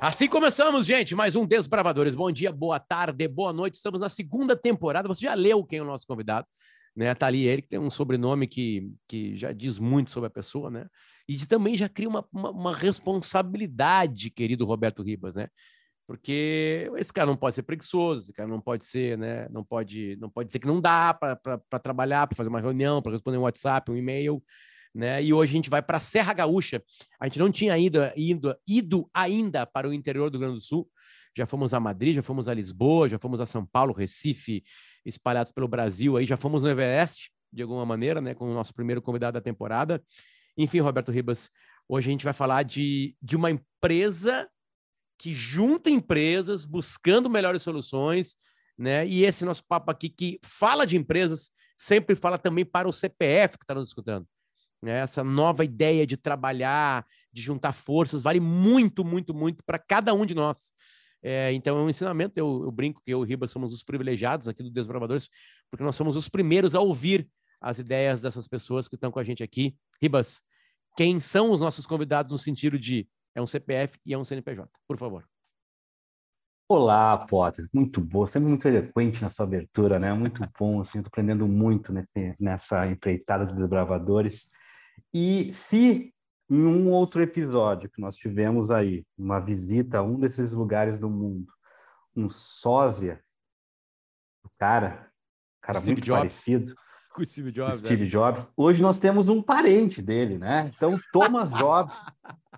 Assim começamos, gente, mais um Desbravadores. Bom dia, boa tarde, boa noite. Estamos na segunda temporada. Você já leu quem é o nosso convidado, né? Tá ali ele que tem um sobrenome que, que já diz muito sobre a pessoa, né? E também já cria uma, uma, uma responsabilidade, querido Roberto Ribas, né? Porque esse cara não pode ser preguiçoso, esse cara não pode ser, né? Não pode, não pode dizer que não dá para trabalhar, para fazer uma reunião, para responder um WhatsApp, um e-mail né? E hoje a gente vai para a Serra Gaúcha. A gente não tinha ido, ido, ido ainda para o interior do Rio Grande do Sul. Já fomos a Madrid, já fomos a Lisboa, já fomos a São Paulo, Recife, espalhados pelo Brasil aí, já fomos no Everest, de alguma maneira, né? Com o nosso primeiro convidado da temporada. Enfim, Roberto Ribas, hoje a gente vai falar de, de uma empresa que junta empresas buscando melhores soluções, né? E esse nosso papo aqui que fala de empresas sempre fala também para o CPF que está nos escutando. Né? Essa nova ideia de trabalhar, de juntar forças, vale muito, muito, muito para cada um de nós. É, então é um ensinamento. Eu, eu, brinco que eu e o Ribas somos os privilegiados aqui do Desbravadores, porque nós somos os primeiros a ouvir as ideias dessas pessoas que estão com a gente aqui. Ribas, quem são os nossos convidados no sentido de é um CPF e é um CNPJ? Por favor. Olá, Potter. Muito bom, sempre muito eloquente na sua abertura, né? Muito bom, assim, estou aprendendo muito nesse, nessa empreitada dos desbravadores. E se em um outro episódio que nós tivemos aí, uma visita a um desses lugares do mundo, um sósia, o cara, cara Steve muito Jobs. parecido com o Steve Jobs. Steve é. Jobs. Hoje nós temos um parente dele, né? Então, Thomas Jobs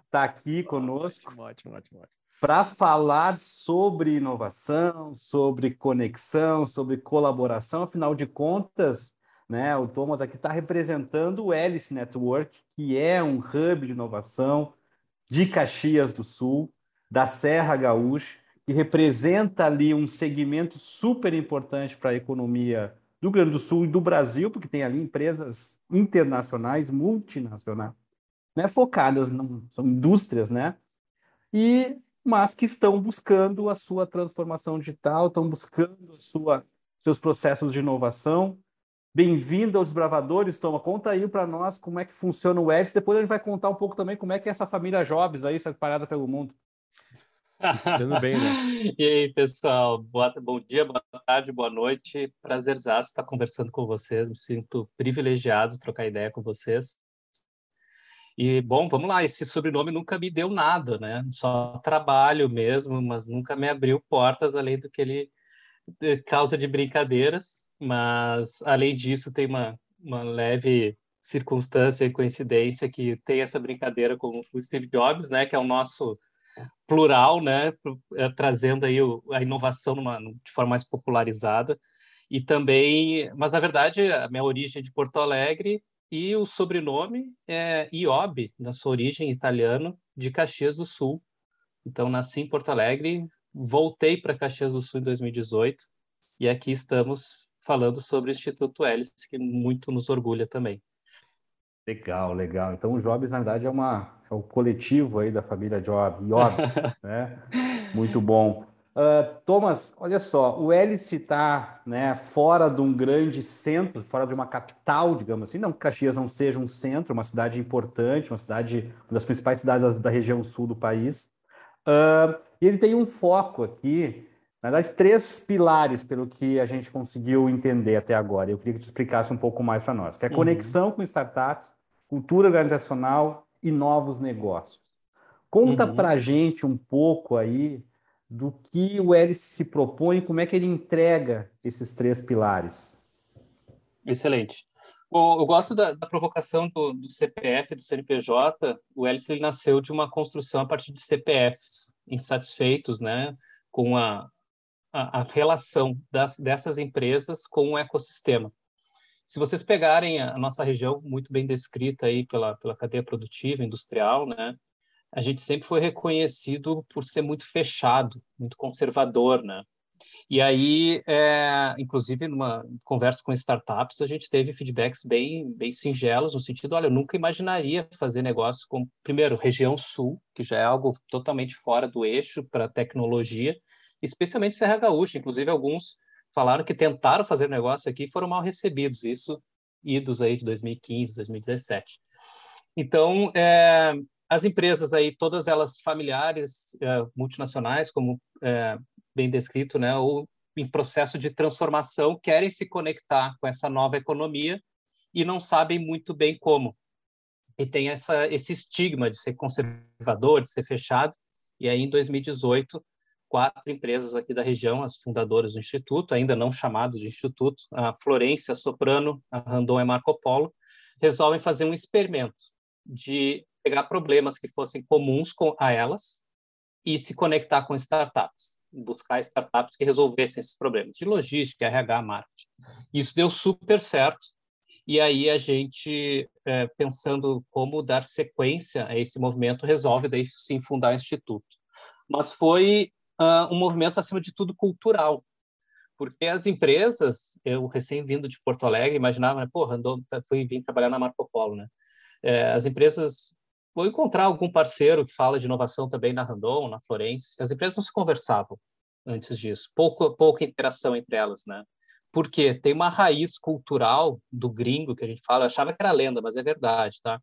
está aqui conosco. Ótimo, ótimo, ótimo. ótimo. Para falar sobre inovação, sobre conexão, sobre colaboração, afinal de contas, né? O Thomas aqui está representando o Hélice Network, que é um hub de inovação de Caxias do Sul, da Serra Gaúcha, que representa ali um segmento super importante para a economia do Rio Grande do Sul e do Brasil, porque tem ali empresas internacionais, multinacionais, né? focadas, não, são indústrias, né? E mas que estão buscando a sua transformação digital, estão buscando sua, seus processos de inovação, Bem-vindo aos Desbravadores, Toma. Conta aí para nós como é que funciona o Edson. Depois a gente vai contar um pouco também como é que é essa família Jobs aí, espalhada pelo mundo. Tudo bem, né? e aí, pessoal? Boa, bom dia, boa tarde, boa noite. Prazerzaço estar conversando com vocês. Me sinto privilegiado de trocar ideia com vocês. E, bom, vamos lá. Esse sobrenome nunca me deu nada, né? Só trabalho mesmo, mas nunca me abriu portas além do que ele eh, causa de brincadeiras mas além disso tem uma, uma leve circunstância e coincidência que tem essa brincadeira com o Steve Jobs, né, que é o nosso plural, né, eh, trazendo aí o, a inovação numa, de forma mais popularizada e também, mas na verdade a minha origem é de Porto Alegre e o sobrenome é Iob, na sua origem italiano, de Caxias do Sul. Então nasci em Porto Alegre, voltei para Caxias do Sul em 2018 e aqui estamos falando sobre o Instituto Hélice, que muito nos orgulha também. Legal, legal. Então o Jobs, na verdade, é, uma, é um coletivo aí da família Job, Job né? Muito bom. Uh, Thomas, olha só, o Hélice está né, fora de um grande centro, fora de uma capital, digamos assim, não que Caxias não seja um centro, uma cidade importante, uma cidade, uma das principais cidades da, da região sul do país. Uh, e ele tem um foco aqui na verdade, três pilares, pelo que a gente conseguiu entender até agora. Eu queria que tu explicasse um pouco mais para nós, que é a uhum. conexão com startups, cultura organizacional e novos negócios. Conta uhum. para a gente um pouco aí do que o Hélice se propõe como é que ele entrega esses três pilares. Excelente. Bom, eu gosto da, da provocação do, do, CPF, do CNPJ. O Hélice ele nasceu de uma construção a partir de CPFs insatisfeitos, né, com a, a, a relação das, dessas empresas com o ecossistema. Se vocês pegarem a nossa região, muito bem descrita aí pela, pela cadeia produtiva, industrial, né? A gente sempre foi reconhecido por ser muito fechado, muito conservador, né? E aí, é, inclusive, numa conversa com startups, a gente teve feedbacks bem, bem singelos, no sentido, olha, eu nunca imaginaria fazer negócio com, primeiro, região sul, que já é algo totalmente fora do eixo para tecnologia, especialmente Serra Gaúcha. Inclusive, alguns falaram que tentaram fazer negócio aqui e foram mal recebidos, isso idos aí de 2015, 2017. Então, é, as empresas aí, todas elas familiares, é, multinacionais, como é, bem descrito, né, ou em processo de transformação, querem se conectar com essa nova economia e não sabem muito bem como. E tem essa, esse estigma de ser conservador, de ser fechado. E aí, em 2018, quatro empresas aqui da região, as fundadoras do Instituto, ainda não chamados de Instituto, a Florência, a Soprano, a Randon e Marco Polo, resolvem fazer um experimento de pegar problemas que fossem comuns com, a elas e se conectar com startups, buscar startups que resolvessem esses problemas de logística, RH, marketing. Isso deu super certo. E aí a gente, é, pensando como dar sequência a esse movimento, resolve daí sim fundar o instituto. Mas foi uh, um movimento acima de tudo cultural, porque as empresas, eu recém vindo de Porto Alegre, imaginava, né, porra, fui vir trabalhar na Marco Polo, né? É, as empresas vou encontrar algum parceiro que fala de inovação também na Randon, na Florence. As empresas não se conversavam antes disso, pouco, pouca interação entre elas, né? Porque tem uma raiz cultural do gringo que a gente fala, eu achava que era lenda, mas é verdade, tá?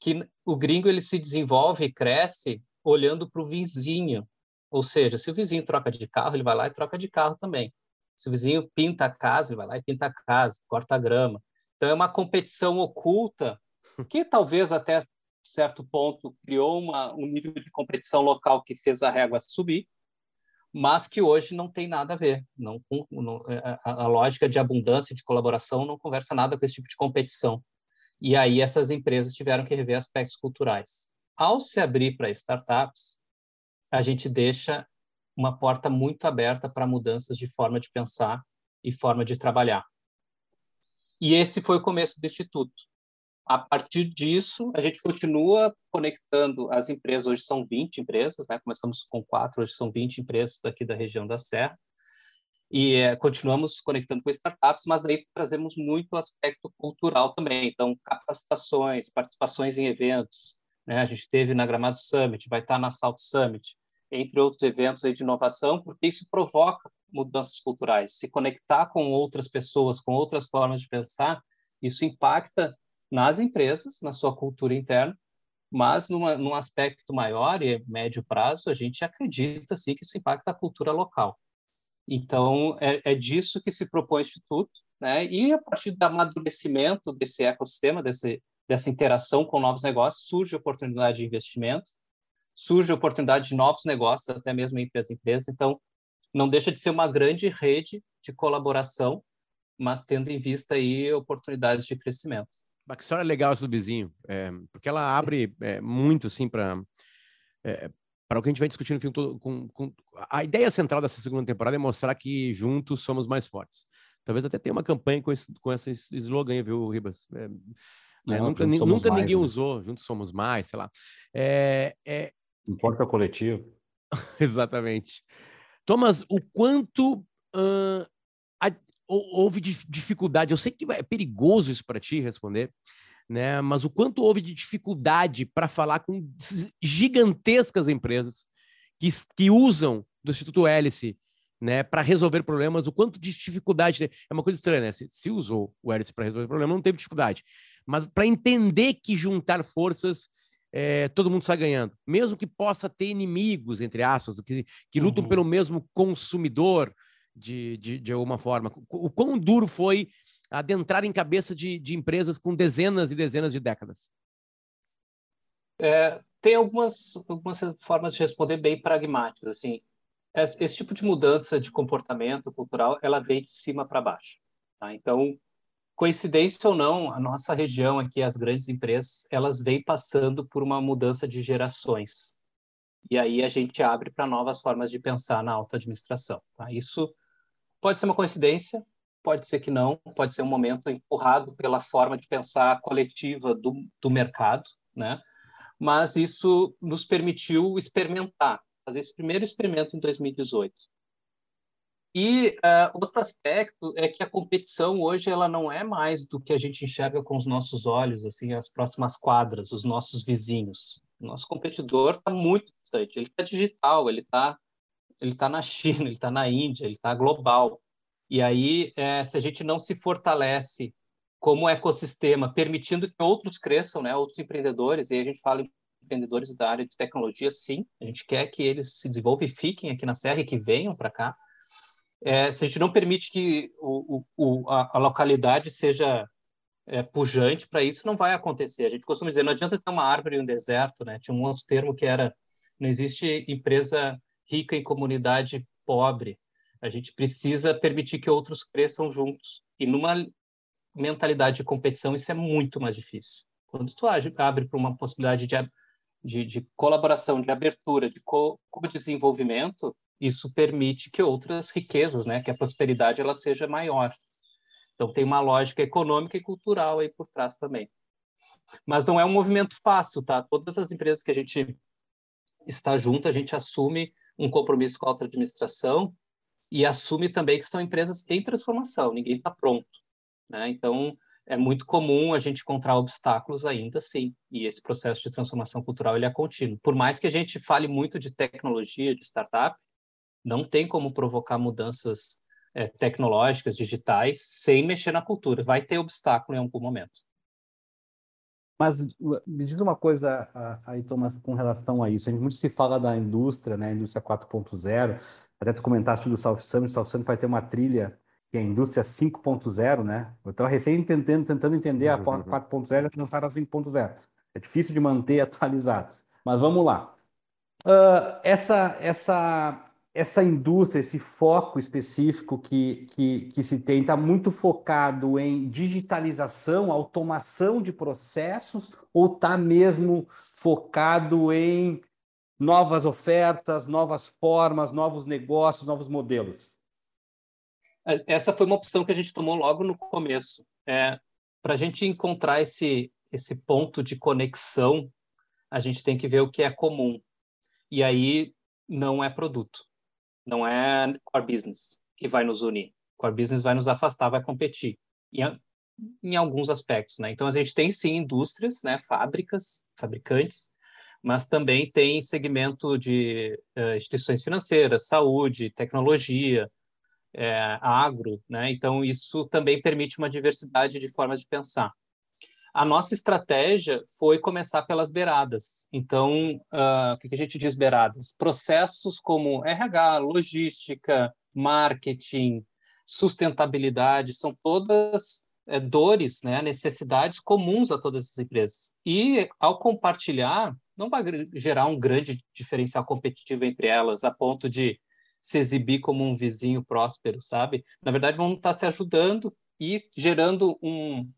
Que o gringo ele se desenvolve e cresce olhando para o vizinho, ou seja, se o vizinho troca de carro, ele vai lá e troca de carro também. Se o vizinho pinta a casa, ele vai lá e pinta a casa, corta a grama. Então é uma competição oculta que talvez até certo ponto criou uma, um nível de competição local que fez a régua subir, mas que hoje não tem nada a ver. Não, não é, a, a, lógica de abundância de colaboração não conversa nada com esse tipo de competição. E aí essas empresas tiveram que rever aspectos culturais. Ao se abrir para startups, a gente deixa uma porta muito aberta para mudanças de forma de pensar e forma de trabalhar. E esse foi o começo do Instituto. A partir disso, a gente continua conectando as empresas. Hoje são 20 empresas, né? começamos com quatro, hoje são 20 empresas daqui da região da Serra. E é, continuamos conectando com startups, mas daí trazemos muito aspecto cultural também. Então, capacitações, participações em eventos. Né? A gente teve na Gramado Summit, vai estar na Salt Summit, entre outros eventos de inovação, porque isso provoca mudanças culturais. Se conectar com outras pessoas, com outras formas de pensar, isso impacta nas empresas, na sua cultura interna, mas numa, num aspecto maior e médio prazo, a gente acredita sim que isso impacta a cultura local. Então, é, é disso que se propõe o Instituto, né? e a partir do amadurecimento desse ecossistema, desse, dessa interação com novos negócios, surge oportunidade de investimento, surge oportunidade de novos negócios, até mesmo entre as empresas. Então, não deixa de ser uma grande rede de colaboração, mas tendo em vista aí oportunidades de crescimento. Uma história legal essa do vizinho, é, porque ela abre é, muito, assim, para é, para o que a gente vem discutindo aqui com, com, com, a ideia central dessa segunda temporada é mostrar que juntos somos mais fortes. Talvez até tenha uma campanha com esse, com esse slogan, viu, Ribas? É, né, Não, nunca nunca mais, ninguém né? usou, juntos somos mais, sei lá. É, é... Importa o coletivo. Exatamente. Thomas, o quanto uh, houve dificuldade? Eu sei que é perigoso isso para ti responder, né? Mas o quanto houve de dificuldade para falar com gigantescas empresas que, que usam do Instituto Hélice né, para resolver problemas, o quanto de dificuldade. É uma coisa estranha, né? Se, se usou o Hélice para resolver problema, não teve dificuldade. Mas para entender que juntar forças, é, todo mundo está ganhando. Mesmo que possa ter inimigos, entre aspas, que, que lutam uhum. pelo mesmo consumidor, de, de, de alguma forma? O quão duro foi adentrar em cabeça de, de empresas com dezenas e dezenas de décadas? É, tem algumas, algumas formas de responder bem pragmáticas. Assim, esse, esse, tipo de mudança de comportamento cultural, ela vem de cima para baixo. Tá? Então, coincidência ou não, a nossa região aqui, as grandes empresas, elas vêm passando por uma mudança de gerações. E aí a gente abre para novas formas de pensar na alta administração. Tá? Isso Pode ser uma coincidência, pode ser que não, pode ser um momento empurrado pela forma de pensar coletiva do, do mercado, né? Mas isso nos permitiu experimentar, fazer esse primeiro experimento em 2018. E uh, outro aspecto é que a competição hoje ela não é mais do que a gente enxerga com os nossos olhos, assim, as próximas quadras, os nossos vizinhos. O nosso competidor está muito distante. Ele está digital, ele está ele está na China, ele está na Índia, ele está global. E aí, é, se a gente não se fortalece como ecossistema, permitindo que outros cresçam, né, outros empreendedores, e a gente fala em empreendedores da área de tecnologia, sim. A gente quer que eles se desenvolvam e fiquem aqui na Serra e que venham para cá. É, se a gente não permite que o, o, a, a, localidade seja é, pujante para isso, não vai acontecer. A gente costuma dizer, não adianta ter uma árvore em um deserto, né? Tinha um outro termo que era, não existe empresa rica em comunidade pobre. A gente precisa permitir que outros cresçam juntos. E numa mentalidade de competição, isso é muito mais difícil. Quando tu abre para uma possibilidade de, de, de, colaboração, de abertura, de co-desenvolvimento, isso permite que outras riquezas, né, que a prosperidade ela seja maior. Então tem uma lógica econômica e cultural aí por trás também. Mas não é um movimento fácil, tá? Todas as empresas que a gente está junto, a gente assume um compromisso com a alta administração e assume também que são empresas em transformação, ninguém está pronto. Né? Então, é muito comum a gente encontrar obstáculos ainda, sim, e esse processo de transformação cultural ele é contínuo. Por mais que a gente fale muito de tecnologia, de startup, não tem como provocar mudanças é, tecnológicas, digitais, sem mexer na cultura. Vai ter obstáculo em algum momento. Mas me diz uma coisa aí, Thomas, com relação a isso. A gente muito se fala da indústria, né? Indústria 4.0. Até tu comentaste do South Summit. O South Summit vai ter uma trilha que é a indústria 5.0, né? Eu estava recém entendendo, tentando entender a 4.0 e lançaram a 5.0. É difícil de manter atualizado. Mas vamos lá. Uh, essa, essa essa indústria, esse foco específico que, que, que se tem, está muito focado em digitalização, automação de processos, ou está mesmo focado em novas ofertas, novas formas, novos negócios, novos modelos? Essa foi uma opção que a gente tomou logo no começo. É, Para a gente encontrar esse, esse ponto de conexão, a gente tem que ver o que é comum. E aí não é produto não é core business que vai nos unir. Core business vai nos afastar, vai competir. E, em alguns aspectos, né? Então a gente tem sim indústrias, né, fábricas, fabricantes, mas também tem segmento de uh, instituições financeiras, saúde, tecnologia, é, agro, né? Então isso também permite uma diversidade de formas de pensar. A nossa estratégia foi começar pelas beiradas. Então, uh, o que a gente diz beiradas? Processos como RH, logística, marketing, sustentabilidade, são todas é, dores, né, necessidades comuns a todas as empresas. E, ao compartilhar, não vai gerar um grande diferencial competitivo entre elas, a ponto de se exibir como um vizinho próspero, sabe? Na verdade, vão estar se ajudando e gerando um,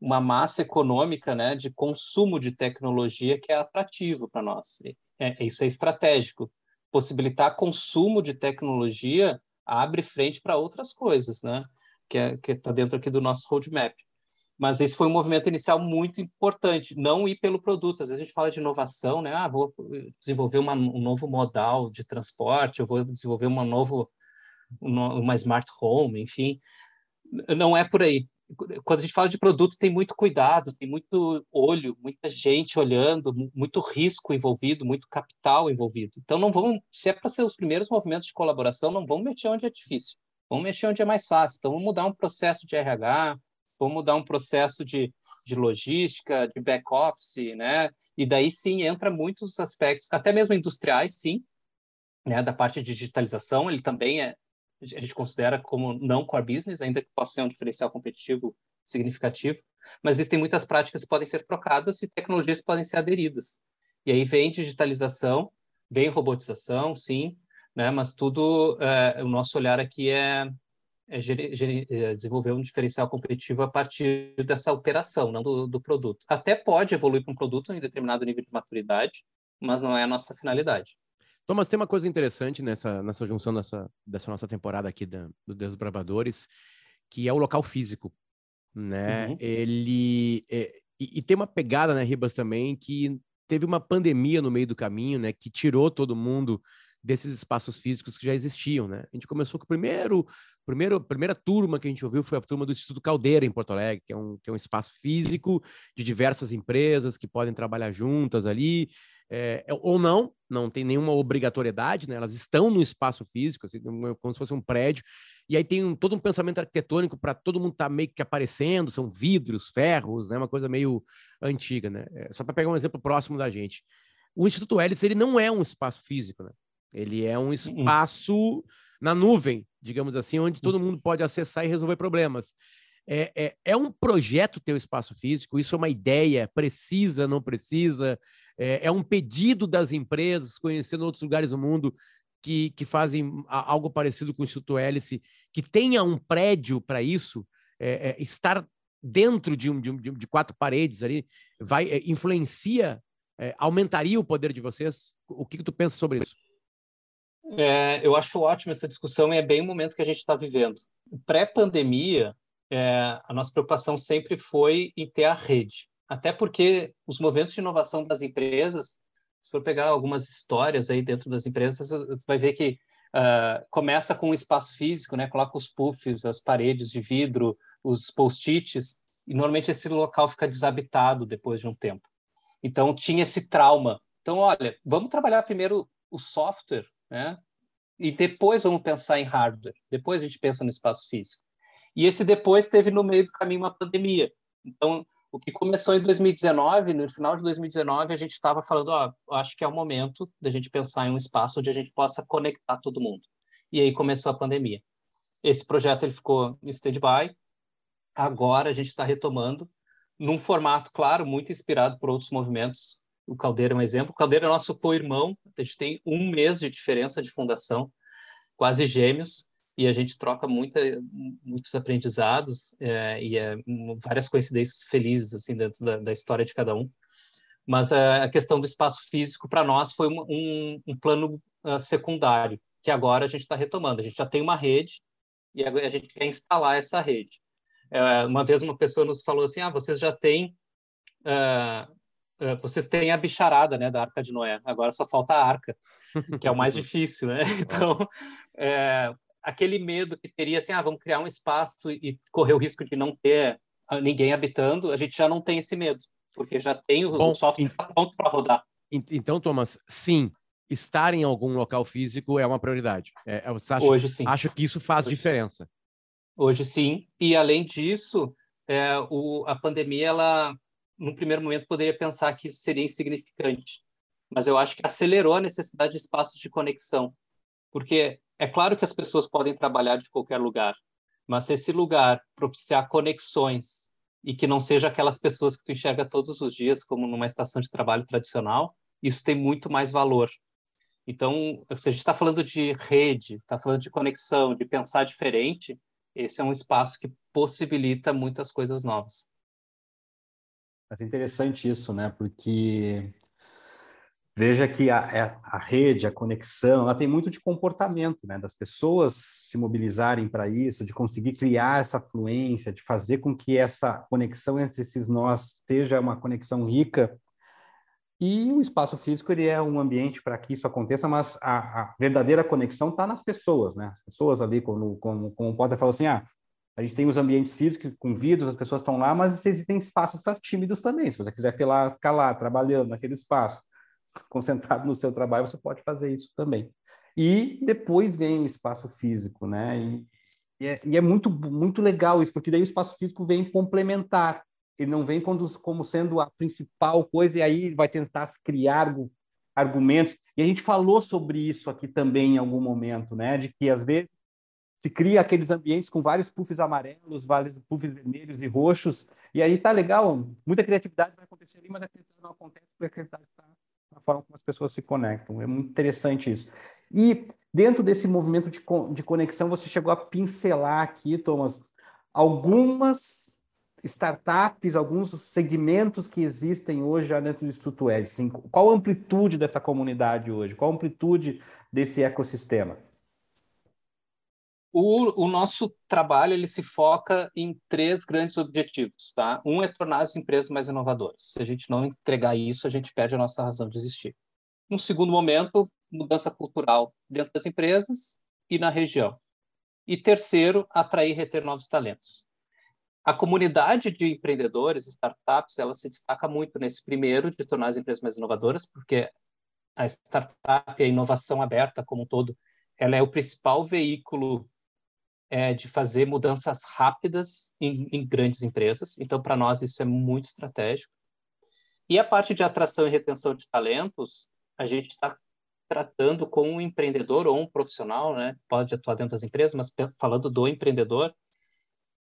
uma massa econômica né, de consumo de tecnologia que é atrativo para nós. É, isso é estratégico. Possibilitar consumo de tecnologia abre frente para outras coisas, né? que é, está dentro aqui do nosso roadmap. Mas esse foi um movimento inicial muito importante, não ir pelo produto. Às vezes a gente fala de inovação, né? Ah, vou desenvolver uma, um novo modal de transporte, eu vou desenvolver uma novo, uma smart home, enfim. Não é por aí quando a gente fala de produtos, tem muito cuidado, tem muito olho, muita gente olhando, muito risco envolvido, muito capital envolvido. Então, não vamos, se é para ser os primeiros movimentos de colaboração, não vamos mexer onde é difícil, vamos mexer onde é mais fácil. Então, vamos mudar um processo de RH, vamos mudar um processo de, de logística, de back-office, né? E daí sim entra muitos aspectos, até mesmo industriais, sim, né? Da parte de digitalização, ele também é, a gente considera como não core business, ainda que possa ser um diferencial competitivo significativo, mas existem muitas práticas que podem ser trocadas e tecnologias podem ser aderidas. E aí vem digitalização, vem robotização, sim, né? mas tudo, é, o nosso olhar aqui é, é, é, desenvolver um diferencial competitivo a partir dessa operação, não do, do produto. Até pode evoluir para um produto em determinado nível de maturidade, mas não é a nossa finalidade. Thomas, tem uma coisa interessante nessa, nessa junção dessa, dessa nossa temporada aqui da, do Deus Bravadores, que é o local físico, né? Uhum. Ele... É, e, e, tem uma pegada, né, Ribas, também, que teve uma pandemia no meio do caminho, né, que tirou todo mundo desses espaços físicos que já existiam, né? A gente começou com o primeiro, primeiro, primeira turma que a gente ouviu foi a turma do Instituto Caldeira em Porto Alegre, que é um, que é um espaço físico de diversas empresas que podem trabalhar juntas ali, é, ou não, não tem nenhuma obrigatoriedade, né? Elas estão no espaço físico, assim, como se fosse um prédio. E aí tem um, todo um pensamento arquitetônico para todo mundo estar tá meio que aparecendo, são vidros, ferros, né? Uma coisa meio antiga, né? É, só para pegar um exemplo próximo da gente. O Instituto Hélice, ele não é um espaço físico, né? Ele é um espaço na nuvem, digamos assim, onde todo mundo pode acessar e resolver problemas. É, é, é, um projeto ter o espaço físico, isso é uma ideia, precisa, não precisa, é, é, um pedido das empresas, conhecendo outros lugares do mundo que, que fazem algo parecido com o Instituto Hélice, que tenha um prédio para isso, é, é, estar dentro de, um, de, um, de, quatro paredes ali, vai é, influencia, aumentaria o poder de vocês? O que, que tu pensa sobre isso? eu acho ótimo essa discussão e é bem o momento que a gente está vivendo. Pré-pandemia, é, a nossa preocupação sempre foi em ter a rede. Até porque os movimentos de inovação das empresas, se for pegar algumas histórias aí dentro das empresas, vai ver que uh, começa com o espaço físico, né? Coloca os puffs, as paredes de vidro, os post-its, e normalmente esse local fica desabitado depois de um tempo. Então tinha esse trauma. Então, olha, vamos trabalhar primeiro o software, né? E depois vamos pensar em hardware. Depois a gente pensa no espaço físico. E esse depois teve no meio do caminho uma pandemia. Então, o que começou em 2019, no final de 2019, a gente estava falando, ó, acho que é o momento da gente pensar em um espaço onde a gente possa conectar todo mundo. E aí começou a pandemia. Esse projeto ele ficou em stand-by. Agora a gente está retomando num formato, claro, muito inspirado por outros movimentos. O Caldeira é um exemplo. O Caldeira é nosso co-irmão. A gente tem um mês de diferença de fundação, quase gêmeos e a gente troca muita, muitos aprendizados é, e é, várias coincidências felizes assim dentro da, da história de cada um. Mas a, a questão do espaço físico para nós foi um, um, um plano uh, secundário que agora a gente está retomando. A gente já tem uma rede e a, gente quer instalar essa rede. É, uma vez uma pessoa nos falou assim: ah, vocês já têm Uh, vocês têm a bicharada né, da Arca de Noé, agora só falta a arca, que é o mais difícil, né? Então, é, aquele medo que teria assim, ah, vamos criar um espaço e correr o risco de não ter ah, ninguém habitando, a gente já não tem esse medo, porque já tem o, Bom, software ent... pronto para rodar. Então, Thomas, sim, estar em algum local físico é uma prioridade. É, é Hoje sim. Acho que isso faz Hoje diferença. Hoje sim, e além disso, é, o, a pandemia, ela, no primeiro momento, poderia pensar que isso seria insignificante, mas eu acho que acelerou a necessidade de espaços de conexão, porque é claro que as pessoas podem trabalhar de qualquer lugar, mas se esse lugar propiciar conexões e que não seja aquelas pessoas que tu enxerga todos os dias como numa estação de trabalho tradicional, isso tem muito mais valor. Então, se a gente está falando de rede, está falando de conexão, de pensar diferente, esse é um espaço que possibilita muitas coisas novas. Mas é interessante isso, né? Porque Veja que a, é, a, rede, a conexão, ela tem muito de comportamento, né? Das pessoas se mobilizarem para isso, de conseguir criar essa fluência, de fazer com que essa conexão entre esses nós seja uma conexão rica. E o espaço físico ele é um ambiente para que isso aconteça, mas a, a verdadeira conexão está nas pessoas, né? As pessoas ali, como, como, como o Potter falou assim, ah, a gente tem os ambientes físicos com vidros, as pessoas estão lá, mas existem espaços para tímidos também. Se você quiser ficar lá, ficar lá trabalhando naquele espaço concentrado no seu trabalho, você pode fazer isso também. E depois vem o espaço físico, né? E, e, é, e é, muito, muito legal isso, porque daí o espaço físico vem complementar. Ele não vem como, como sendo a principal coisa, e aí vai tentar criar argumentos. E a gente falou sobre isso aqui também em algum momento, né? De que às vezes se cria aqueles ambientes com vários puffs amarelos, vários puffs vermelhos e roxos, e aí tá legal, muita criatividade vai acontecer ali, mas a criatividade não acontece porque a criatividade está a forma como as pessoas se conectam. É muito interessante isso. E dentro desse movimento de, de conexão, você chegou a pincelar aqui, Thomas, algumas startups, alguns segmentos que existem hoje já dentro do Instituto. Assim, qual a amplitude dessa comunidade hoje? Qual a amplitude desse ecossistema? O, o, nosso trabalho ele se foca em três grandes objetivos, tá? Um é tornar as empresas mais inovadoras. Se a gente não entregar isso, a gente perde a nossa razão de existir. No segundo momento, mudança cultural dentro das empresas e na região. E terceiro, atrair e reter novos talentos. A comunidade de empreendedores, startups, ela se destaca muito nesse primeiro de tornar as empresas mais inovadoras, porque a startup, a inovação aberta como um todo, ela é o principal veículo é, de fazer mudanças rápidas em, em grandes empresas. Então, para nós, isso é muito estratégico. E a parte de atração e retenção de talentos, a gente está tratando com um empreendedor ou um profissional, né? Pode atuar dentro das empresas, mas falando do empreendedor,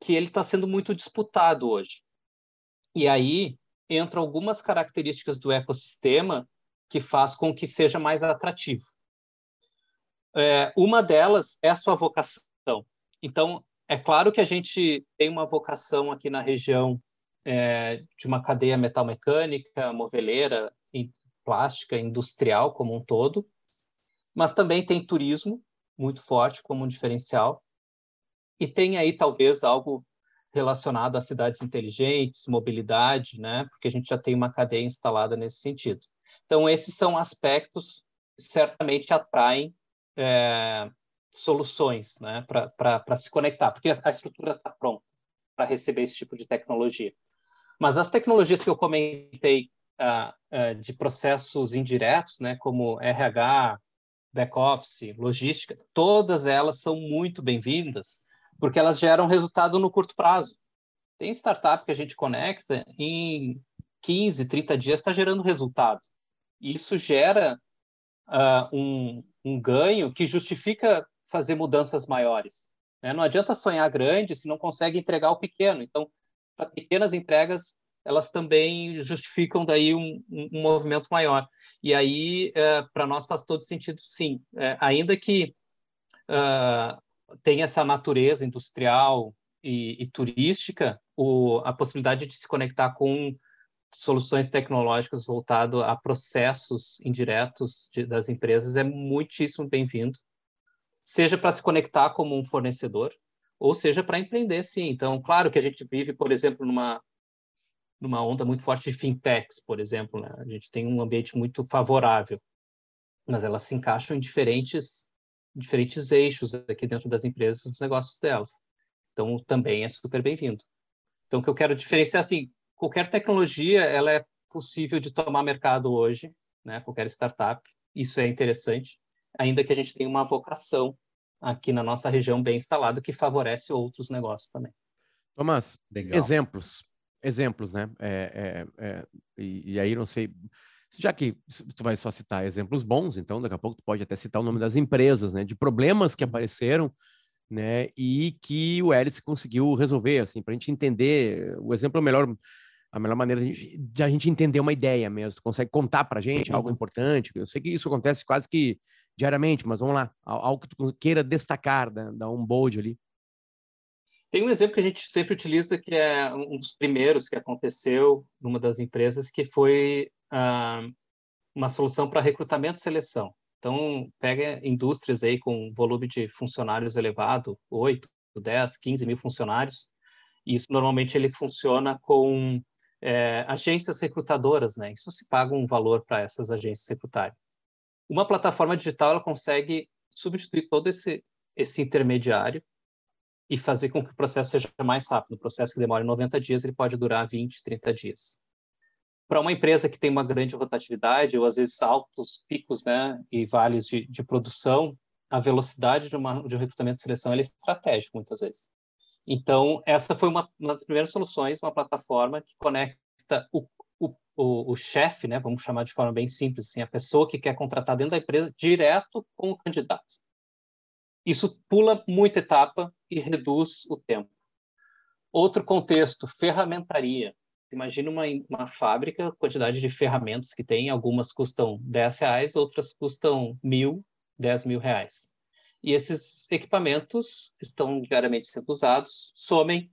que ele está sendo muito disputado hoje. E aí entram algumas características do ecossistema que faz com que seja mais atrativo. É, uma delas é a sua vocação. Então, é claro que a gente tem uma vocação aqui na região é, de uma cadeia metalmecânica, moveleira, plástica, industrial como um todo, mas também tem turismo muito forte como um diferencial e tem aí talvez algo relacionado a cidades inteligentes, mobilidade, né? Porque a gente já tem uma cadeia instalada nesse sentido. Então esses são aspectos que certamente atraem é, soluções, né? Para se conectar, porque a estrutura está pronta para receber esse tipo de tecnologia. Mas as tecnologias que eu comentei uh, uh, de processos indiretos, né, como RH, back-office, logística, todas elas são muito bem-vindas, porque elas geram resultado no curto prazo. Tem startup que a gente conecta em 15, 30 dias está gerando resultado. E isso gera uh, um, um ganho que justifica fazer mudanças maiores. Né? Não adianta sonhar grande se não consegue entregar o pequeno. Então, pequenas entregas elas também justificam daí um, um movimento maior. E aí, é, para nós faz todo sentido, sim. É, ainda que uh, tenha essa natureza industrial e, e turística, o, a possibilidade de se conectar com soluções tecnológicas voltado a processos indiretos de, das empresas é muitíssimo bem-vindo, seja para se conectar como um fornecedor, ou seja para empreender, sim. Então, claro que a gente vive, por exemplo, numa numa onda muito forte de fintechs, por exemplo. Né? A gente tem um ambiente muito favorável, mas elas se encaixam em diferentes, diferentes eixos aqui dentro das empresas, dos negócios delas. Então, também é super bem-vindo. Então, o que eu quero diferenciar, assim, qualquer tecnologia, ela é possível de tomar mercado hoje, né? qualquer startup, isso é interessante, ainda que a gente tenha uma vocação aqui na nossa região bem instalada que favorece outros negócios também. Tomás, Legal. exemplos exemplos, né? É, é, é, e, e, aí não sei, já que tu vai só citar exemplos bons, então daqui a pouco tu pode até citar o nome das empresas, né? De problemas que uhum. apareceram, né? E que o Hélice conseguiu resolver, assim, para a gente entender o exemplo é melhor a melhor maneira de a, gente, entender uma ideia mesmo. Tu consegue contar para gente algo uhum. importante? Eu sei que isso acontece quase que diariamente, mas vamos lá, algo que tu queira destacar, né? dar um bold ali. Tem um exemplo que a gente sempre utiliza, que é um dos primeiros que aconteceu numa das empresas, que foi ah, uma solução para recrutamento e seleção. Então, pega indústrias aí com volume de funcionários elevado, 8, 10, 15 mil funcionários, e isso normalmente ele funciona com é, agências recrutadoras, né? Isso se paga um valor para essas agências recrutarem. Uma plataforma digital ela consegue substituir todo esse, esse intermediário e fazer com que o processo seja mais rápido. O processo que demora 90 dias, ele pode durar 20, 30 dias. Para uma empresa que tem uma grande rotatividade, ou às vezes altos picos né, e vales de, de produção, a velocidade de, uma, de um recrutamento e seleção é estratégica, muitas vezes. Então, essa foi uma, uma das primeiras soluções, uma plataforma que conecta o, o, o, o chefe, né, vamos chamar de forma bem simples, assim, a pessoa que quer contratar dentro da empresa, direto com o candidato. Isso pula muita etapa e reduz o tempo. Outro contexto, ferramentaria. Imagina uma, uma fábrica, quantidade de ferramentas que tem, algumas custam 10 reais, outras custam mil, 10 mil reais. E esses equipamentos estão diariamente sendo usados, somem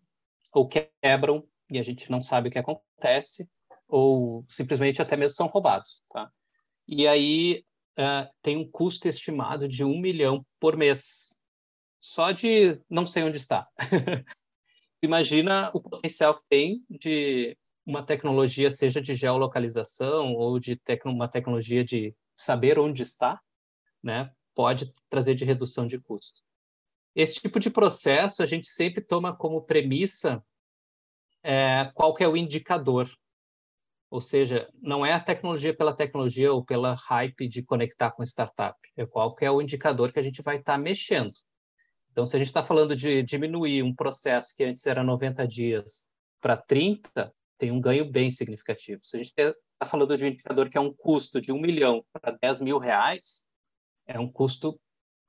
ou quebram e a gente não sabe o que acontece, ou simplesmente até mesmo são roubados. Tá? E aí uh, tem um custo estimado de um milhão por mês, só de não sei onde está. Imagina o potencial que tem de uma tecnologia, seja de geolocalização ou de tec uma tecnologia de saber onde está, né? Pode trazer de redução de custo. Esse tipo de processo a gente sempre toma como premissa é, qual que é o indicador. Ou seja, não é a tecnologia pela tecnologia ou pela hype de conectar com startup, é qual que é o indicador que a gente vai estar tá mexendo. Então, se a gente está falando de diminuir um processo que antes era 90 dias para 30, tem um ganho bem significativo. Se a gente está falando de um indicador que é um custo de um milhão para 10 mil reais, é um custo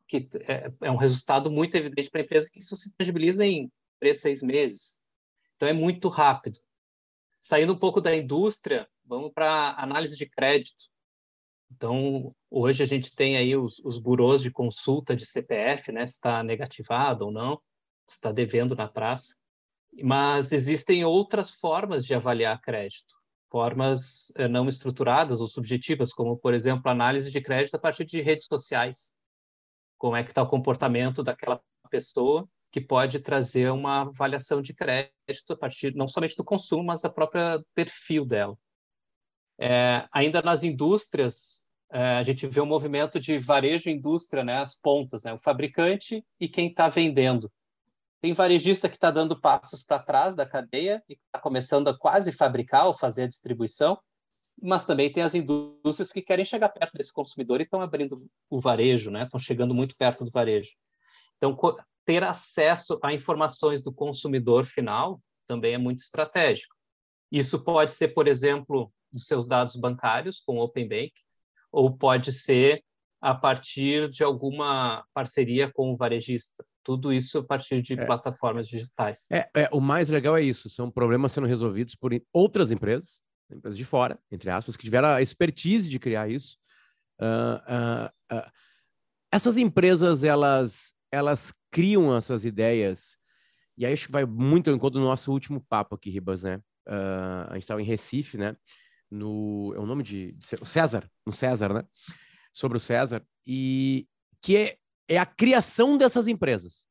que é, é um resultado muito evidente para a empresa que isso se tangibiliza em três, seis meses. Então, é muito rápido. Saindo um pouco da indústria, vamos para análise de crédito. Então, hoje a gente tem aí os, os burôs de consulta de CPF, né, se está negativado ou não, se está devendo na praça. Mas existem outras formas de avaliar crédito, formas eh, não estruturadas ou subjetivas, como, por exemplo, análise de crédito a partir de redes sociais. Como é que está o comportamento daquela pessoa que pode trazer uma avaliação de crédito a partir não somente do consumo, mas da própria perfil dela. É, ainda nas indústrias, é, a gente vê um movimento de varejo e indústria, né, as pontas, né, o fabricante e quem está vendendo. Tem varejista que está dando passos para trás da cadeia e está começando a quase fabricar ou fazer a distribuição, mas também tem as indústrias que querem chegar perto desse consumidor e estão abrindo o varejo, né, estão chegando muito perto do varejo. Então, ter acesso a informações do consumidor final também é muito estratégico. Isso pode ser, por exemplo, dos seus dados bancários com o Open Bank, ou pode ser a partir de alguma parceria com o varejista. Tudo isso a partir de é. plataformas digitais. É, é, o mais legal é isso, são problemas sendo resolvidos por outras empresas, empresas de fora, entre aspas, que tiveram a expertise de criar isso. Uh, uh, uh, essas empresas, elas, elas criam essas ideias, e aí acho que vai muito ao encontro do nosso último papo aqui, Ribas, né? A gente estava em Recife, né? No, é o nome de, de César, no César, né? Sobre o César, e que é, é a criação dessas empresas.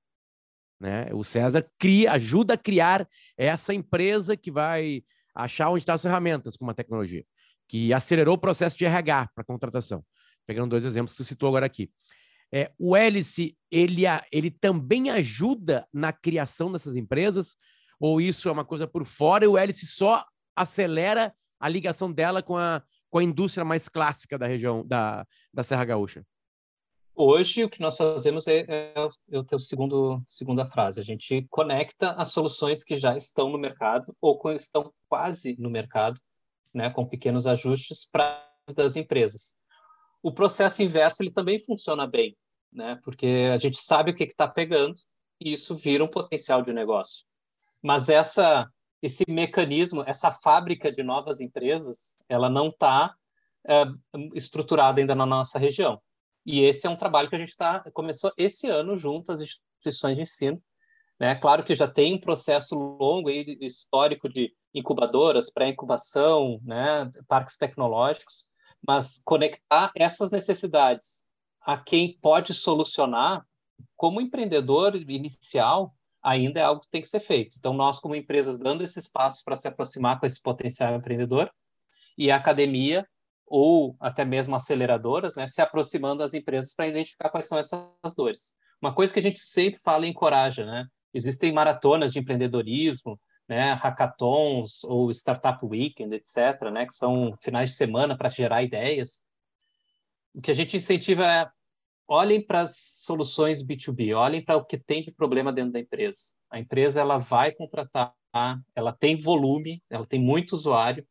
Né? O César cria, ajuda a criar essa empresa que vai achar onde estão as ferramentas com uma tecnologia, que acelerou o processo de RH para contratação. Pegando dois exemplos que você citou agora aqui. É, o hélice, ele, ele também ajuda na criação dessas empresas? Ou isso é uma coisa por fora e o hélice só acelera a ligação dela com a, com a indústria mais clássica da região da, da Serra Gaúcha? Hoje, o que nós fazemos é, é, é o teu segundo, segunda frase. A gente conecta as soluções que já estão no mercado ou que estão quase no mercado, né, com pequenos ajustes para das empresas o processo inverso ele também funciona bem, né? Porque a gente sabe o que está pegando e isso vira um potencial de negócio. Mas essa esse mecanismo, essa fábrica de novas empresas, ela não está é, estruturada ainda na nossa região. E esse é um trabalho que a gente está começou esse ano junto às instituições de ensino. Né? Claro que já tem um processo longo e histórico de incubadoras, pré-incubação, né? parques tecnológicos, mas conectar essas necessidades a quem pode solucionar, como empreendedor inicial, ainda é algo que tem que ser feito. Então, nós, como empresas, dando esse espaço para se aproximar com esse potencial empreendedor, e a academia, ou até mesmo aceleradoras, né, se aproximando das empresas para identificar quais são essas dores. Uma coisa que a gente sempre fala e encoraja, né? Existem maratonas de empreendedorismo, né, hackathons ou startup weekend, etc., né, que são finais de semana para gerar ideias. O que a gente incentiva é olhem para as soluções B2B, olhem para o que tem de problema dentro da empresa. A empresa ela vai contratar, ela tem volume, ela tem muito usuário.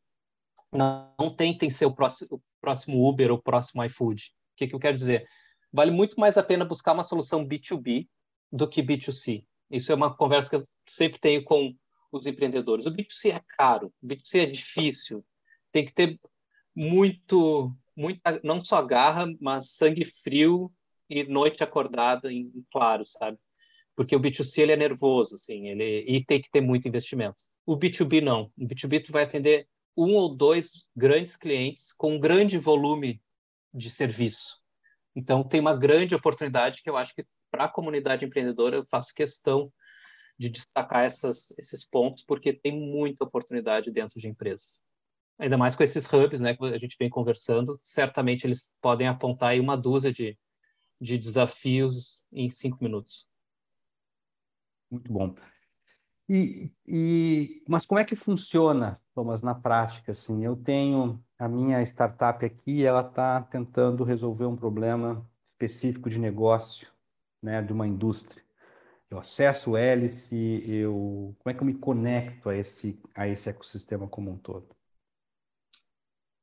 Não, tentem ser o próximo, o próximo Uber ou o próximo iFood. O que, que eu quero dizer? Vale muito mais a pena buscar uma solução B2B do que B2C. Isso é uma conversa que eu sempre tenho com os empreendedores. O B2C é caro, o B2C é difícil, tem que ter muito, muita, não só garra, mas sangue frio e noite acordada em, em claro, sabe? Porque o B2C ele é nervoso, assim, ele e tem que ter muito investimento. O B2B não. O B2B tu vai atender um ou dois grandes clientes com um grande volume de serviço. Então tem uma grande oportunidade que eu acho que para a comunidade empreendedora eu faço questão de destacar essas, esses pontos, porque tem muita oportunidade dentro de empresas. Ainda mais com esses hubs, né, que a gente vem conversando, certamente eles podem apontar aí uma dúzia de, de desafios em cinco minutos. Muito bom. E, e, mas como é que funciona, Thomas, na prática? Assim, eu tenho a minha startup aqui, ela está tentando resolver um problema específico de negócio, né, de uma indústria. Eu acesso o hélice, eu como é que eu me conecto a esse a esse ecossistema como um todo?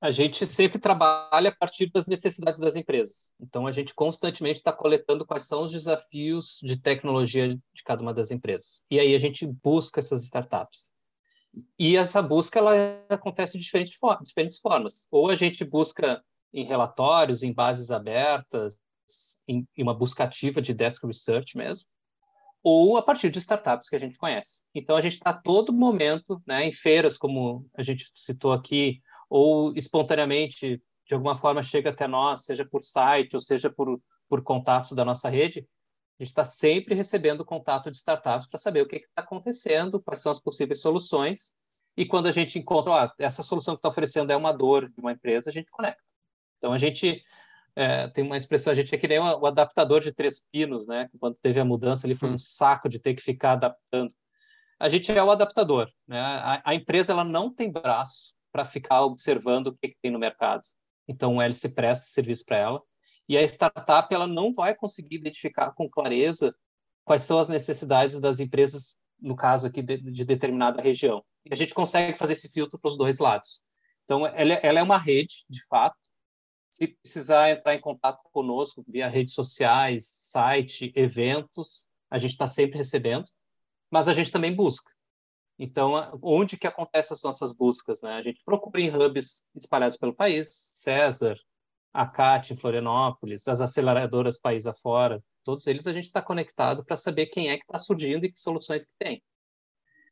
A gente sempre trabalha a partir das necessidades das empresas. Então a gente constantemente está coletando quais são os desafios de tecnologia de cada uma das empresas. E aí a gente busca essas startups. E essa busca ela acontece de diferentes, diferentes formas. Ou a gente busca em relatórios, em bases abertas, em, em uma busca ativa de desk research mesmo, ou a partir de startups que a gente conhece. Então, a gente está todo momento né, em feiras, como a gente citou aqui, ou espontaneamente, de alguma forma, chega até nós, seja por site ou seja por, por contatos da nossa rede, a gente está sempre recebendo contato de startups para saber o que está acontecendo, quais são as possíveis soluções, e quando a gente encontra, ah, essa solução que está oferecendo é uma dor de uma empresa, a gente conecta. Então, a gente é, tem uma expressão, a gente é que nem o adaptador de três pinos, né? Quando teve a mudança, ali foi um saco de ter que ficar adaptando. A gente é o adaptador, né? A, a empresa ela não tem braço para ficar observando o que, que, tem no mercado. Então, o hélice presta serviço para ela. E a startup ela não vai conseguir identificar com clareza quais são as necessidades das empresas, no caso aqui, de, de determinada região. E a gente consegue fazer esse filtro para os dois lados. Então, ela, ela é uma rede, de fato, se precisar entrar em contato conosco via redes sociais, site, eventos, a gente está sempre recebendo, mas a gente também busca. Então, onde que acontecem as nossas buscas? Né? A gente procura em hubs espalhados pelo país, César, a CAT em Florianópolis, as aceleradoras país afora, todos eles a gente está conectado para saber quem é que está surgindo e que soluções que tem.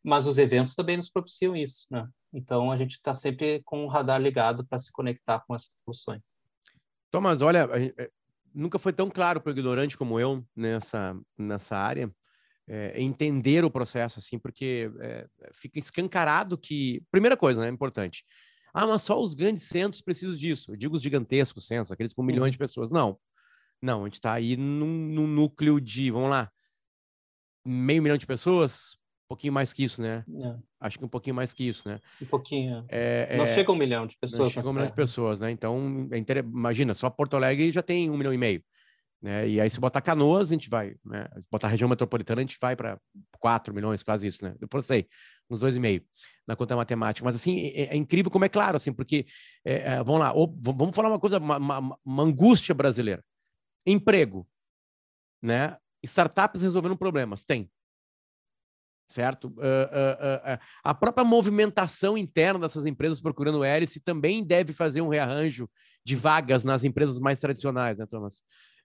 Mas os eventos também nos propiciam isso, né? Então a gente está sempre com o radar ligado para se conectar com as soluções. Thomas, olha, é, nunca foi tão claro para o ignorante como eu nessa, nessa área é, entender o processo, assim, porque é, fica escancarado que. Primeira coisa, né, importante. Ah, mas só os grandes centros precisam disso. Eu digo os gigantescos centros, aqueles com milhões de pessoas. Não. Não, a gente está aí num, num núcleo de, vamos lá, meio milhão de pessoas, um pouquinho mais que isso, né? É. Acho que um pouquinho mais que isso, né? Um pouquinho. É, é não é, chega um milhão de pessoas. Não chega um milhão de pessoas, né? Então, é inter... imagina, só Porto Alegre já tem um milhão e meio. Né? E aí, se botar Canoas, a gente vai, né? Botar região metropolitana, a gente vai para 4 milhões, quase isso, né? Eu sei, uns dois e meio na conta matemática. Mas, assim, é, é incrível como é claro, assim, porque, é, vamos lá, ou, vamos falar uma coisa, uma, uma, uma angústia brasileira. Emprego, né? Startups resolvendo problemas, tem certo? Uh, uh, uh, a própria movimentação interna dessas empresas procurando hélice também deve fazer um rearranjo de vagas nas empresas mais tradicionais, né, Thomas?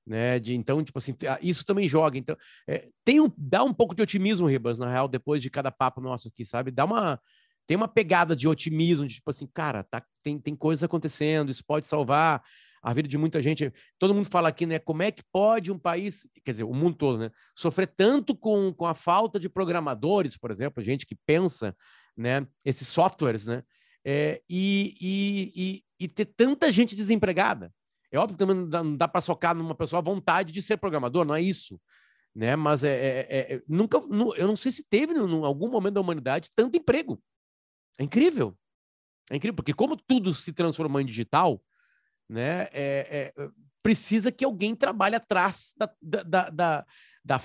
Né, de, então, tipo assim, isso também joga. Então, é, tem um, dá um pouco de otimismo, Ribas, na real, depois de cada papo nosso aqui, sabe? Dá uma, tem uma pegada de otimismo, de tipo assim, cara, tá, tem, tem coisas acontecendo, isso pode salvar a vida de muita gente. Todo mundo fala aqui, né? Como é que pode um país, quer dizer, o mundo todo, né? Sofrer tanto com, com a falta de programadores, por exemplo, gente que pensa, né? Esses softwares, né? É, e, e, e, e, ter tanta gente desempregada. É óbvio que também não dá, dá para socar numa pessoa a vontade de ser programador, não é isso. Né? Mas é, é, é, é nunca, eu não sei se teve em algum momento da humanidade tanto emprego. É incrível. É incrível, porque como tudo se transformou em digital, né? É, é, precisa que alguém trabalhe atrás da, da, da, da, da,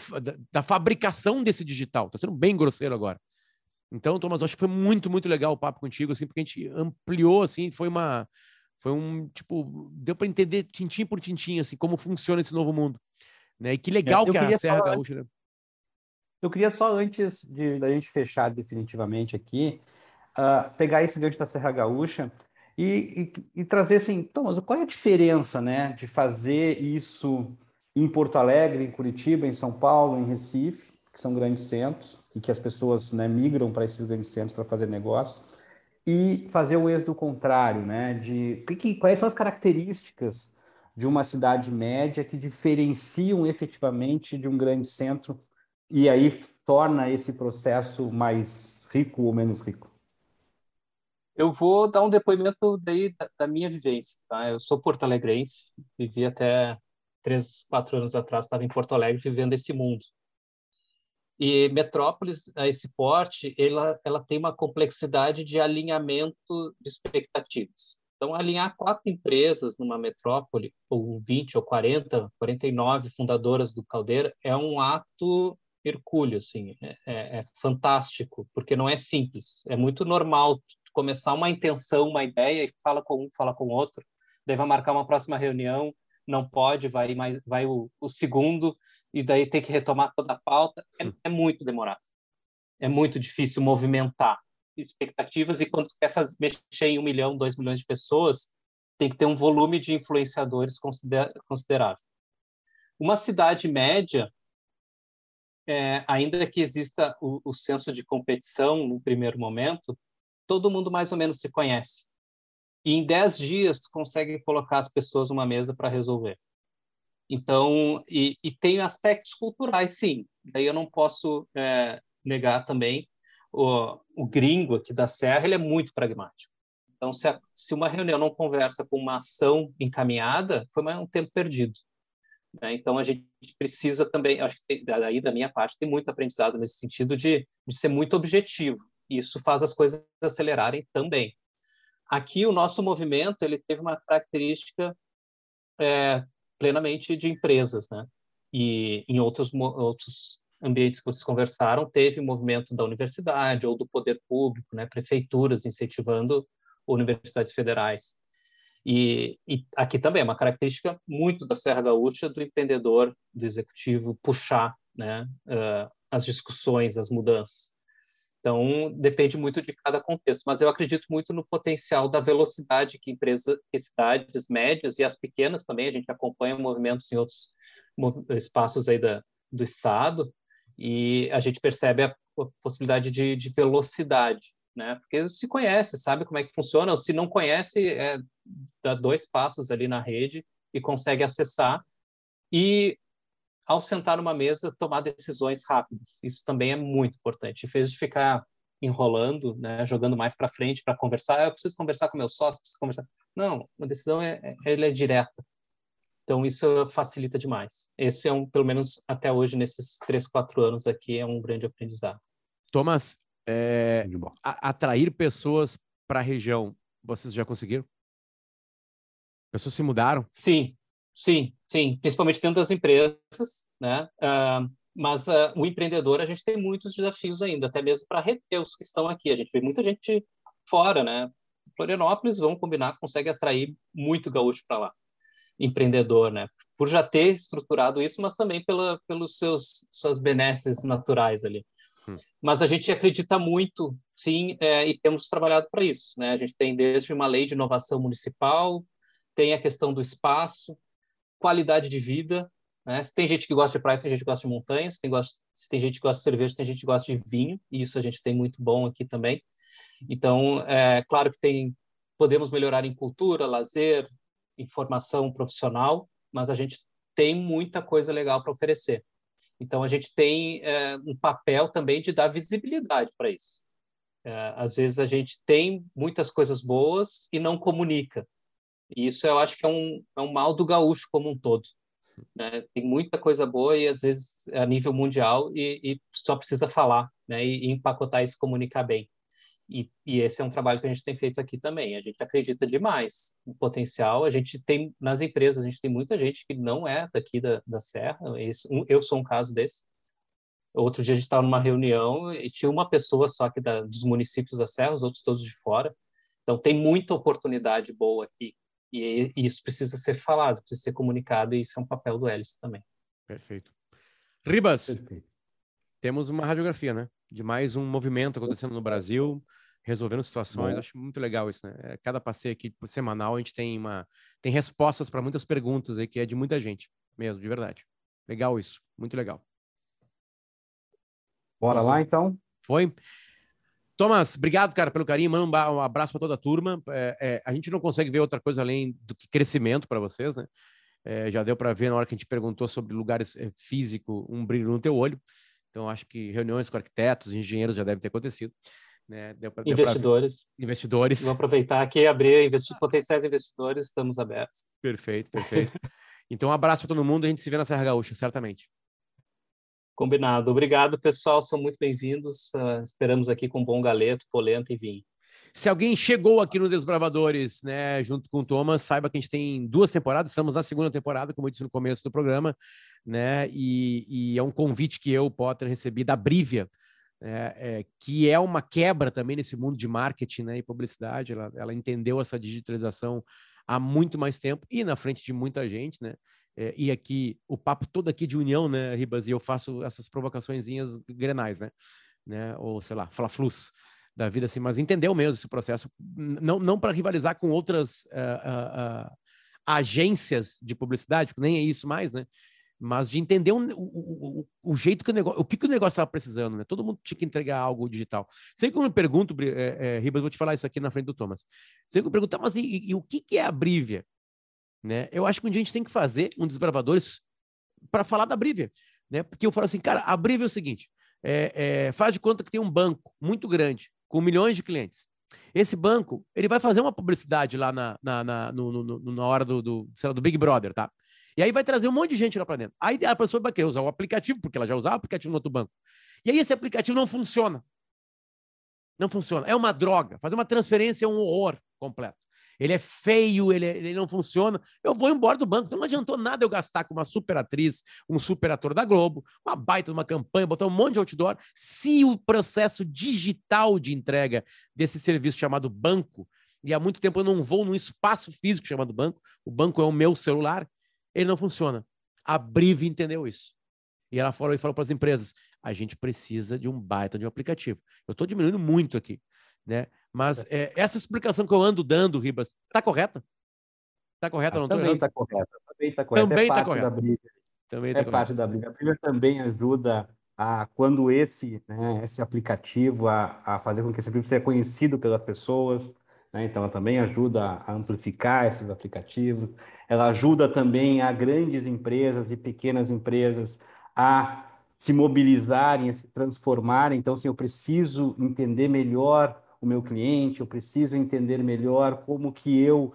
da fabricação desse digital. Estou sendo bem grosseiro agora. Então, Thomas, acho que foi muito, muito legal o papo contigo, assim, porque a gente ampliou, assim, foi uma, foi um, tipo, deu para entender tintim por tintim, assim, como funciona esse novo mundo, né? E que legal é, que a Serra Gaúcha, né? Eu queria só, antes de da gente fechar definitivamente aqui, uh, pegar esse gancho da Serra Gaúcha e, e, e, trazer assim, Thomas, qual é a diferença né, de fazer isso em Porto Alegre, em Curitiba, em São Paulo, em Recife, que são grandes centros, e que as pessoas né, migram para esses grandes centros para fazer negócio, e fazer o êxodo contrário, né? De que, quais são as características de uma cidade média que diferenciam efetivamente de um grande centro e aí torna esse processo mais rico ou menos rico? Eu vou dar um depoimento daí da, da minha vivência, tá? Eu sou porto-alegrense, vivi até três, quatro anos atrás, estava em Porto Alegre vivendo esse mundo. E metrópoles, a esse porte, ela, ela tem uma complexidade de alinhamento de expectativas. Então, alinhar quatro empresas numa metrópole, ou 20 ou 40, 49 fundadoras do Caldeira, é um ato hercúleo, assim, é, é, é fantástico, porque não é simples. É muito normal começar uma intenção, uma ideia, e fala com um, fala com outro, daí vai marcar uma próxima reunião, não pode, vai, mais, vai o, o segundo, e daí tem que retomar toda a pauta. É, hum. é muito demorado. É muito difícil movimentar expectativas, e quando quer fazer, mexer em um milhão, dois milhões de pessoas, tem que ter um volume de influenciadores consider, considerável. Uma cidade média, é, ainda que exista o, o senso de competição no primeiro momento, todo mundo mais ou menos se conhece. E em 10 dias tu consegue colocar as pessoas numa mesa para resolver. Então, e, e, tem aspectos culturais, sim. Daí eu não posso é, negar também o, o gringo aqui da Serra, ele é muito pragmático. Então, se, a, se uma reunião não conversa com uma ação encaminhada, foi mais um tempo perdido. Né? Então, a gente precisa também, acho que tem, daí da minha parte, tem muito aprendizado nesse sentido de, de ser muito objetivo. Isso faz as coisas acelerarem também. Aqui, o nosso movimento ele teve uma característica é, plenamente de empresas, né? E em outros, outros ambientes que vocês conversaram, teve movimento da universidade ou do poder público, né? Prefeituras incentivando universidades federais. E, e, aqui também é uma característica muito da Serra Gaúcha do empreendedor, do executivo puxar né, uh, as discussões, as mudanças. Então, depende muito de cada contexto, mas eu acredito muito no potencial da velocidade que empresas, que cidades médias e as pequenas também, a gente acompanha movimentos em outros espaços aí da, do Estado, e a gente percebe a possibilidade de, de velocidade, né? Porque se conhece, sabe como é que funciona, ou se não conhece, é, dá dois passos ali na rede e consegue acessar. E ao sentar numa mesa, tomar decisões rápidas. Isso também é muito importante. Em vez de ficar enrolando, né, jogando mais para frente para conversar, ah, eu preciso conversar com meu sócio, preciso conversar. Não, uma decisão é, é, ele é direta. Então isso facilita demais. Esse é um, pelo menos até hoje nesses três, quatro anos aqui é um grande aprendizado. Thomas, é, atrair pessoas para a região, vocês já conseguiram? Pessoas se mudaram? Sim, Sim, sim, principalmente dentro das empresas, né? Uh, mas uh, o empreendedor, a gente tem muitos desafios ainda, até mesmo para reter os que estão aqui. A gente vê muita gente fora, né? Florianópolis, vamos combinar, consegue atrair muito gaúcho para lá, empreendedor, né? Por já ter estruturado isso, mas também pela, pelos seus suas benesses naturais ali. Hum. Mas a gente acredita muito, sim, é, e temos trabalhado para isso, né? A gente tem desde uma lei de inovação municipal, tem a questão do espaço, qualidade de vida. Né? Se tem gente que gosta de praia, tem gente que gosta de montanha. Se tem, gosta, se tem gente que gosta de cerveja, tem gente que gosta de vinho. E isso a gente tem muito bom aqui também. Então, é claro que tem podemos melhorar em cultura, lazer, informação profissional, mas a gente tem muita coisa legal para oferecer. Então, a gente tem é, um papel também de dar visibilidade para isso. É, às vezes, a gente tem muitas coisas boas e não comunica. E isso eu acho que é um, é um mal do gaúcho como um todo. Né? Tem muita coisa boa e às vezes a nível mundial e, e só precisa falar né? E, e, empacotar e se comunicar bem. E, e, esse é um trabalho que a gente tem feito aqui também. A gente acredita demais no potencial. A gente tem nas empresas, a gente tem muita gente que não é daqui da, da Serra. Esse, um, eu sou um caso desse. Outro dia a gente estava numa reunião e tinha uma pessoa só aqui da, dos municípios da Serra, os outros todos de fora. Então tem muita oportunidade boa aqui e, isso precisa ser falado, precisa ser comunicado, e isso é um papel do Hélice também. Perfeito. Ribas, Perfeito. temos uma radiografia, né? De mais um movimento acontecendo no Brasil, resolvendo situações. Bom. Acho muito legal isso, né? É, cada passeio aqui semanal a gente tem uma tem respostas para muitas perguntas aí que é de muita gente, mesmo, de verdade. Legal isso, muito legal. Bora Nossa, lá então? Foi. Thomas, obrigado, cara, pelo carinho. Manda um abraço para toda a turma. É, é, a gente não consegue ver outra coisa além do que crescimento para vocês, né? É, já deu para ver na hora que a gente perguntou sobre lugares é, físico, um brilho no teu olho. Então, acho que reuniões com arquitetos, engenheiros já devem ter acontecido. Né? Pra, investidores. Investidores. Vamos aproveitar aqui e abrir investi potenciais investidores, estamos abertos. Perfeito, perfeito. então, um abraço para todo mundo. A gente se vê na Serra Gaúcha, certamente. Combinado. Obrigado, pessoal. São muito bem-vindos. Uh, esperamos aqui com bom galeto, polenta e vinho. Se alguém chegou aqui no Desbravadores, né, junto com o Thomas, saiba que a gente tem duas temporadas, estamos na segunda temporada, como eu disse no começo do programa, né, e, e é um convite que eu, Potter, recebi da Brivia, é, é, que é uma quebra também nesse mundo de marketing né, e publicidade. Ela, ela entendeu essa digitalização há muito mais tempo e na frente de muita gente, né? É, e aqui, o papo todo aqui de união, né, Ribas? E eu faço essas provocaçõezinhas grenais, né? né? Ou, sei lá, fla-flus da vida, assim, mas entendeu mesmo esse processo, não, não para rivalizar com outras uh, uh, uh, agências de publicidade, nem é isso mais, né? Mas de entender o, o, o, o jeito que o negócio, o que, que o negócio estava precisando, né? Todo mundo tinha que entregar algo digital. Sei que eu me pergunto, é, é, Ribas, vou te falar isso aqui na frente do Thomas. Sei que eu me pergunto, tá, mas e, e, e o que, que é a Brivia? Né? Eu acho que um dia a gente tem que fazer um desbravadores para falar da Brivia, né? Porque eu falo assim, cara, a Brivia é o seguinte: é, é, faz de conta que tem um banco muito grande, com milhões de clientes. Esse banco, ele vai fazer uma publicidade lá na, na, na, no, no, na hora do, do, lá, do Big Brother, tá? E aí vai trazer um monte de gente lá para dentro. Aí a pessoa vai querer usar o aplicativo, porque ela já usava o aplicativo no outro banco. E aí esse aplicativo não funciona. Não funciona. É uma droga. Fazer uma transferência é um horror completo ele é feio, ele, é, ele não funciona, eu vou embora do banco. Então não adiantou nada eu gastar com uma super atriz, um super ator da Globo, uma baita de uma campanha, botar um monte de outdoor, se o processo digital de entrega desse serviço chamado banco, e há muito tempo eu não vou num espaço físico chamado banco, o banco é o meu celular, ele não funciona. A Brive entendeu isso. E ela falou e falou para as empresas: a gente precisa de um baita de um aplicativo. Eu estou diminuindo muito aqui, né? Mas é, essa explicação que eu ando dando, Ribas, está correta? Está correta? Ah, não também está correta. Também está correta. Também está é tá correta. Também é tá parte da briga. A briga também ajuda a quando esse, né, esse aplicativo a, a fazer com que esse aplicativo seja conhecido pelas pessoas. Né? Então, ela também ajuda a amplificar esses aplicativos. Ela ajuda também a grandes empresas e pequenas empresas a se mobilizarem, a se transformarem. Então, assim, eu preciso entender melhor o meu cliente, eu preciso entender melhor como que eu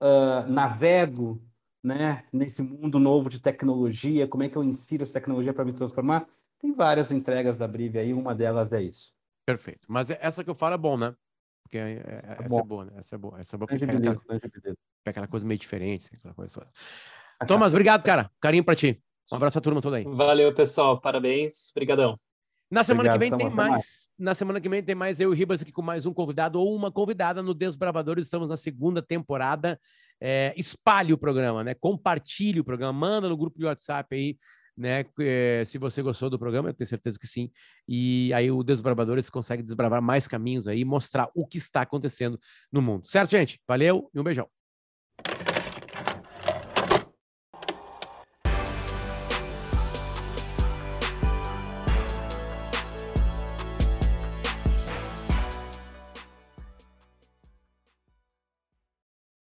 uh, navego né, nesse mundo novo de tecnologia, como é que eu insiro essa tecnologia para me transformar. Tem várias entregas da Brive aí, uma delas é isso. Perfeito. Mas essa que eu falo é bom, né? Porque é, é, é essa bom. é boa, né? Essa é boa. Essa é boa porque aquela, aquela coisa meio diferente, aquela coisa toda. Thomas, obrigado, cara. Carinho para ti. Um abraço pra turma toda aí. Valeu, pessoal. Parabéns. Obrigadão. Na semana Obrigado, que vem tem mais. mais. Na semana que vem tem mais eu e Ribas aqui com mais um convidado ou uma convidada no Desbravadores. Estamos na segunda temporada. É, espalhe o programa, né? Compartilhe o programa, manda no grupo de WhatsApp aí, né? É, se você gostou do programa, eu tenho certeza que sim. E aí o Desbravadores consegue desbravar mais caminhos aí, mostrar o que está acontecendo no mundo. Certo, gente? Valeu e um beijão.